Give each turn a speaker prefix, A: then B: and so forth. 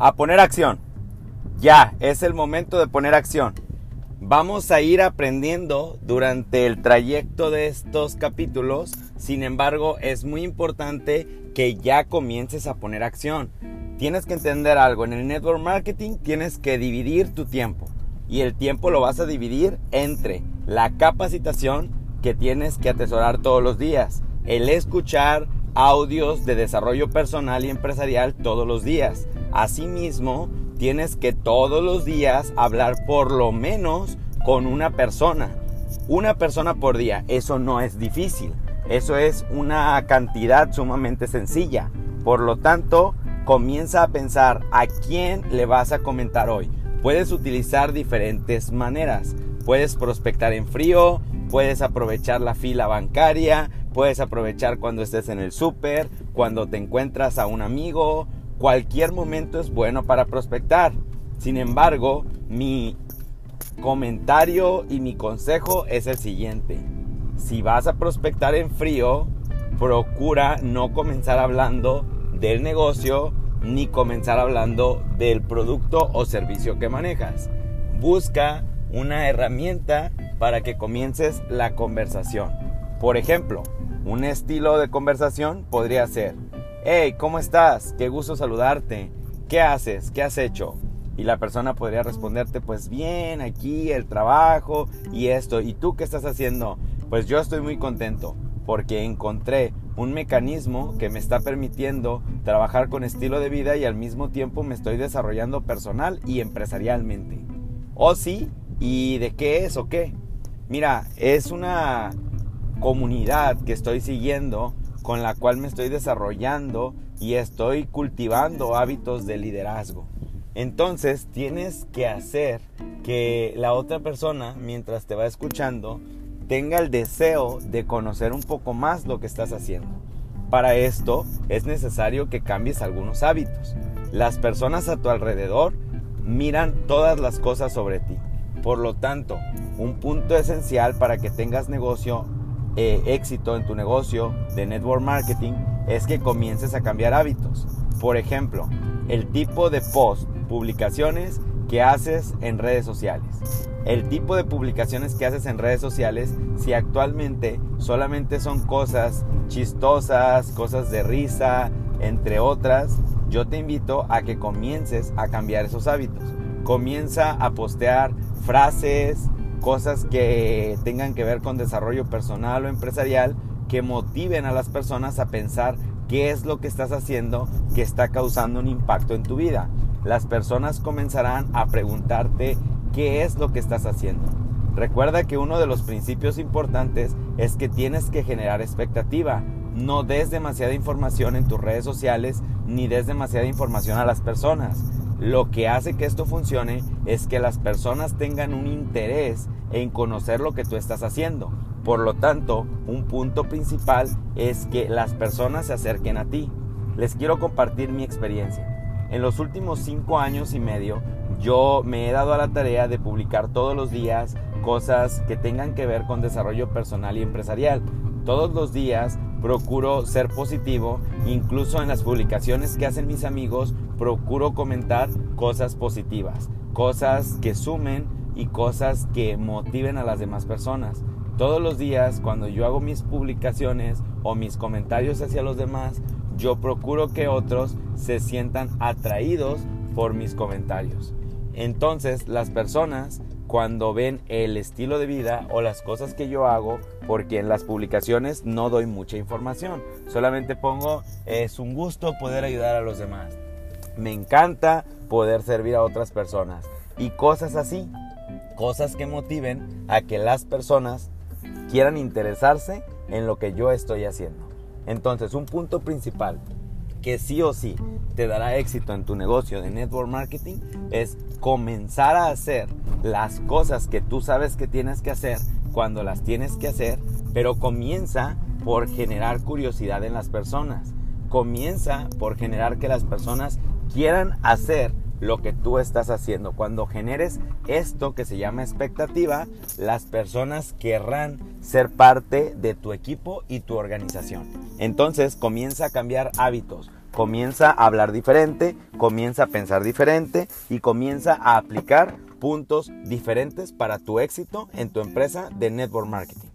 A: A poner acción. Ya, es el momento de poner acción. Vamos a ir aprendiendo durante el trayecto de estos capítulos. Sin embargo, es muy importante que ya comiences a poner acción. Tienes que entender algo. En el network marketing tienes que dividir tu tiempo. Y el tiempo lo vas a dividir entre la capacitación que tienes que atesorar todos los días, el escuchar audios de desarrollo personal y empresarial todos los días, Asimismo, tienes que todos los días hablar por lo menos con una persona. Una persona por día. Eso no es difícil. Eso es una cantidad sumamente sencilla. Por lo tanto, comienza a pensar a quién le vas a comentar hoy. Puedes utilizar diferentes maneras. Puedes prospectar en frío, puedes aprovechar la fila bancaria, puedes aprovechar cuando estés en el súper, cuando te encuentras a un amigo, cualquier momento es bueno para prospectar. Sin embargo, mi comentario y mi consejo es el siguiente. Si vas a prospectar en frío, procura no comenzar hablando del negocio ni comenzar hablando del producto o servicio que manejas. Busca una herramienta para que comiences la conversación. Por ejemplo, un estilo de conversación podría ser, hey, ¿cómo estás? Qué gusto saludarte. ¿Qué haces? ¿Qué has hecho? Y la persona podría responderte, pues bien, aquí el trabajo y esto. ¿Y tú qué estás haciendo? Pues yo estoy muy contento porque encontré un mecanismo que me está permitiendo trabajar con estilo de vida y al mismo tiempo me estoy desarrollando personal y empresarialmente. ¿O sí? ¿Y de qué es o qué? Mira, es una comunidad que estoy siguiendo con la cual me estoy desarrollando y estoy cultivando hábitos de liderazgo. Entonces tienes que hacer que la otra persona, mientras te va escuchando, tenga el deseo de conocer un poco más lo que estás haciendo. Para esto es necesario que cambies algunos hábitos. Las personas a tu alrededor miran todas las cosas sobre ti. Por lo tanto, un punto esencial para que tengas negocio eh, éxito en tu negocio de network marketing es que comiences a cambiar hábitos. Por ejemplo, el tipo de post, publicaciones que haces en redes sociales. El tipo de publicaciones que haces en redes sociales, si actualmente solamente son cosas chistosas, cosas de risa, entre otras, yo te invito a que comiences a cambiar esos hábitos. Comienza a postear frases, cosas que tengan que ver con desarrollo personal o empresarial que motiven a las personas a pensar qué es lo que estás haciendo que está causando un impacto en tu vida. Las personas comenzarán a preguntarte qué es lo que estás haciendo. Recuerda que uno de los principios importantes es que tienes que generar expectativa. No des demasiada información en tus redes sociales ni des demasiada información a las personas. Lo que hace que esto funcione es que las personas tengan un interés en conocer lo que tú estás haciendo. Por lo tanto, un punto principal es que las personas se acerquen a ti. Les quiero compartir mi experiencia. En los últimos cinco años y medio, yo me he dado a la tarea de publicar todos los días cosas que tengan que ver con desarrollo personal y empresarial. Todos los días procuro ser positivo, incluso en las publicaciones que hacen mis amigos, procuro comentar cosas positivas, cosas que sumen y cosas que motiven a las demás personas. Todos los días cuando yo hago mis publicaciones o mis comentarios hacia los demás, yo procuro que otros se sientan atraídos por mis comentarios. Entonces las personas cuando ven el estilo de vida o las cosas que yo hago, porque en las publicaciones no doy mucha información, solamente pongo es un gusto poder ayudar a los demás. Me encanta poder servir a otras personas y cosas así, cosas que motiven a que las personas quieran interesarse en lo que yo estoy haciendo. Entonces, un punto principal que sí o sí te dará éxito en tu negocio de network marketing es comenzar a hacer las cosas que tú sabes que tienes que hacer cuando las tienes que hacer, pero comienza por generar curiosidad en las personas. Comienza por generar que las personas quieran hacer lo que tú estás haciendo. Cuando generes esto que se llama expectativa, las personas querrán ser parte de tu equipo y tu organización. Entonces comienza a cambiar hábitos comienza a hablar diferente, comienza a pensar diferente y comienza a aplicar puntos diferentes para tu éxito en tu empresa de network marketing.